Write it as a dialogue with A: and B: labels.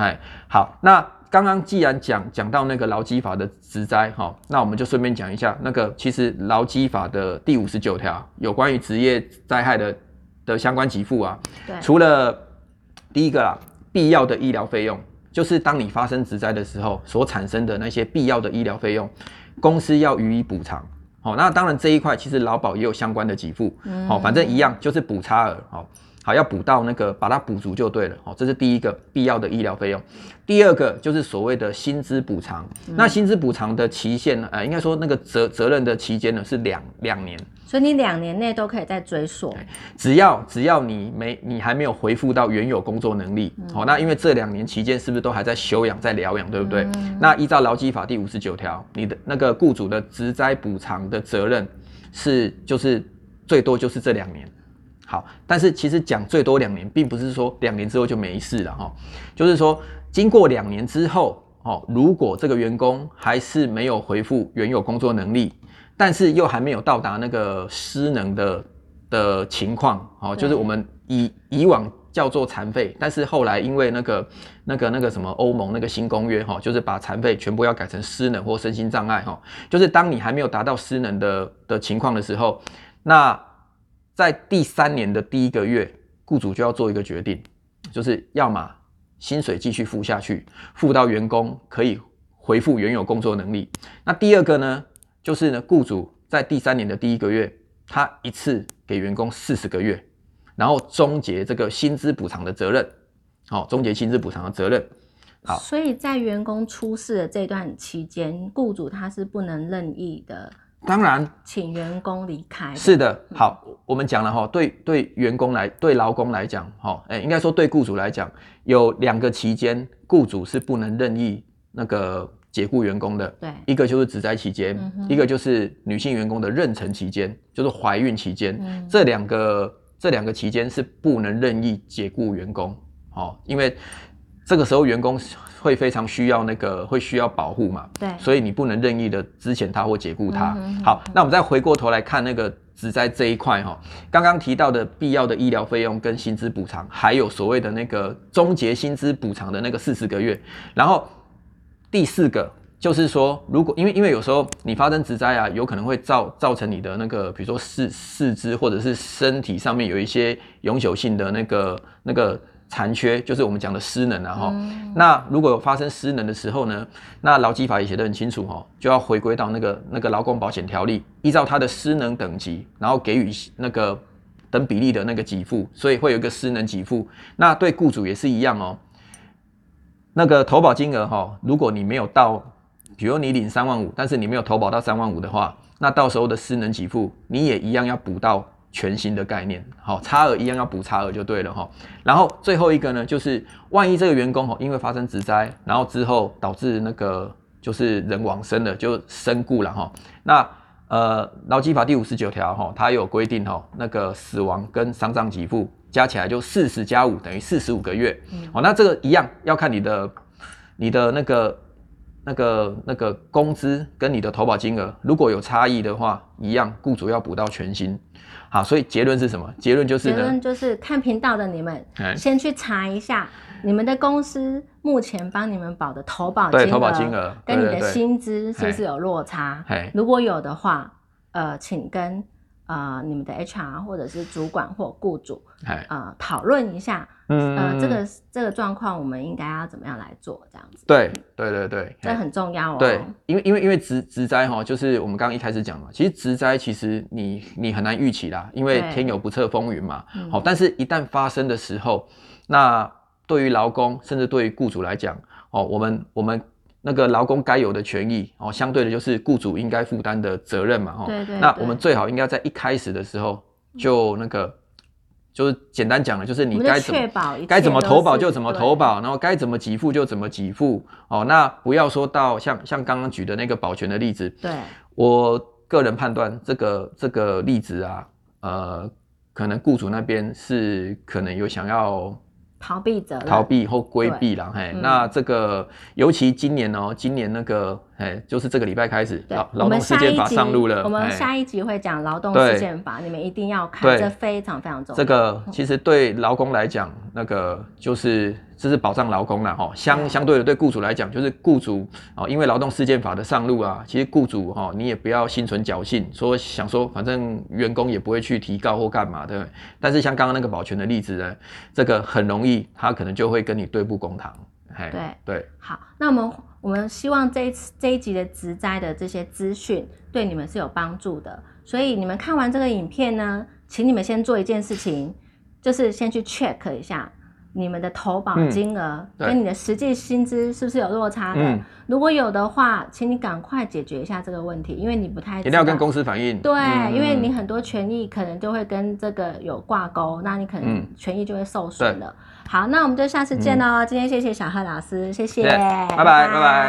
A: 哎，好，那刚刚既然讲讲到那个劳基法的职灾，哈，那我们就顺便讲一下那个，其实劳基法的第五十九条有关于职业灾害的的相关给付啊，
B: 对，
A: 除了第一个啦，必要的医疗费用，就是当你发生职灾的时候所产生的那些必要的医疗费用，公司要予以补偿。好，那当然这一块其实劳保也有相关的给付，好，反正一样就是补差额，好。好，要补到那个，把它补足就对了。哦，这是第一个必要的医疗费用。第二个就是所谓的薪资补偿。那薪资补偿的期限呢？呃，应该说那个责责任的期间呢是两两年。
B: 所以你两年内都可以再追溯。
A: 只要只要你没你还没有恢复到原有工作能力，好，那因为这两年期间是不是都还在休养在疗养，对不对？那依照劳基法第五十九条，你的那个雇主的职灾补偿的责任是就是最多就是这两年。好，但是其实讲最多两年，并不是说两年之后就没事了哈，就是说经过两年之后，哦，如果这个员工还是没有恢复原有工作能力，但是又还没有到达那个失能的的情况，哦，就是我们以以往叫做残废，但是后来因为那个那个那个什么欧盟那个新公约哈，就是把残废全部要改成失能或身心障碍哈，就是当你还没有达到失能的的情况的时候，那。在第三年的第一个月，雇主就要做一个决定，就是要么薪水继续付下去，付到员工可以恢复原有工作能力。那第二个呢，就是呢，雇主在第三年的第一个月，他一次给员工四十个月，然后终结这个薪资补偿的责任。好，终结薪资补偿的责任。好，
B: 所以在员工出事的这段期间，雇主他是不能任意的。
A: 当然，
B: 请员工离开。
A: 是的，好，我们讲了哈，对对，员工来，对劳工来讲，哈，哎，应该说对雇主来讲，有两个期间，雇主是不能任意那个解雇员工的。
B: 对，
A: 一个就是职灾期间，一个就是女性员工的妊娠期间，就是怀孕期间，这两个这两个期间是不能任意解雇员工。哦，因为这个时候员工。会非常需要那个，会需要保护嘛？
B: 对，
A: 所以你不能任意的支遣他或解雇他。好，那我们再回过头来看那个职灾这一块哈，刚刚提到的必要的医疗费用跟薪资补偿，还有所谓的那个终结薪资补偿的那个四十个月。然后第四个就是说，如果因为因为有时候你发生职灾啊，有可能会造造成你的那个，比如说四四肢或者是身体上面有一些永久性的那个那个。残缺就是我们讲的失能啊哈，那如果有发生失能的时候呢，那劳基法也写得很清楚哈，就要回归到那个那个劳工保险条例，依照他的失能等级，然后给予那个等比例的那个给付，所以会有一个失能给付。那对雇主也是一样哦，那个投保金额哈，如果你没有到，比如你领三万五，但是你没有投保到三万五的话，那到时候的失能给付你也一样要补到。全新的概念，好，差额一样要补差额就对了哈。然后最后一个呢，就是万一这个员工哦，因为发生职灾，然后之后导致那个就是人亡身了，就身故了哈。那呃，劳基法第五十九条哈，它有规定哈，那个死亡跟丧葬给付加起来就四十加五等于四十五个月。哦，那这个一样要看你的你的那个那个那个工资跟你的投保金额，如果有差异的话，一样雇主要补到全薪。好，所以结论是什么？结论就是
B: 结论就是看频道的你们先去查一下，你们的公司目前帮你们保的投保金额，
A: 投保金额
B: 跟你的薪资是不是有落差？如果有的话，呃，请跟。啊，你们的 HR 或者是主管或雇主，啊，讨论一下，呃，这个这个状况，我们应该要怎么样来做？这样子。
A: 对对对对，
B: 这很重要哦。
A: 对，因为因为因为植植灾哈，就是我们刚刚一开始讲嘛，其实植灾其实你你很难预期啦，因为天有不测风云嘛。好，但是一旦发生的时候，那对于劳工甚至对于雇主来讲，哦，我们我们。那个劳工该有的权益哦，相对的就是雇主应该负担的责任嘛，哈。
B: 对对。
A: 那我们最好应该在一开始的时候就那个，就是简单讲了，就是你该怎么该怎么投保就怎么投保，然后该怎么给付就怎么给付哦。那不要说到像像刚刚举的那个保全的例子，
B: 对
A: 我个人判断这个这个例子啊，呃，可能雇主那边是可能有想要。
B: 逃避责
A: 逃避或规避了，嘿，那这个尤其今年哦，今年那个，嘿，就是这个礼拜开始，劳劳动事件法上路了。
B: 我们下一集会讲劳动事件法，你们一定要看，这非常非常重要。
A: 这个其实对劳工来讲，那个就是这是保障劳工啦哈。相相对的，对雇主来讲，就是雇主哦，因为劳动事件法的上路啊，其实雇主哈，你也不要心存侥幸，说想说反正员工也不会去提告或干嘛的。但是像刚刚那个保全的例子呢，这个很容易，他可能就会跟你对簿公堂。
B: 对
A: 对，
B: 好，那我们我们希望这一次这一集的植栽的这些资讯对你们是有帮助的，所以你们看完这个影片呢，请你们先做一件事情，就是先去 check 一下。你们的投保金额跟你的实际薪资是不是有落差的？如果有的话，请你赶快解决一下这个问题，因为你不太
A: 一定要跟公司反映。
B: 对，因为你很多权益可能就会跟这个有挂钩，那你可能权益就会受损了。好，那我们就下次见喽。今天谢谢小贺老师，谢谢，
A: 拜拜，拜拜。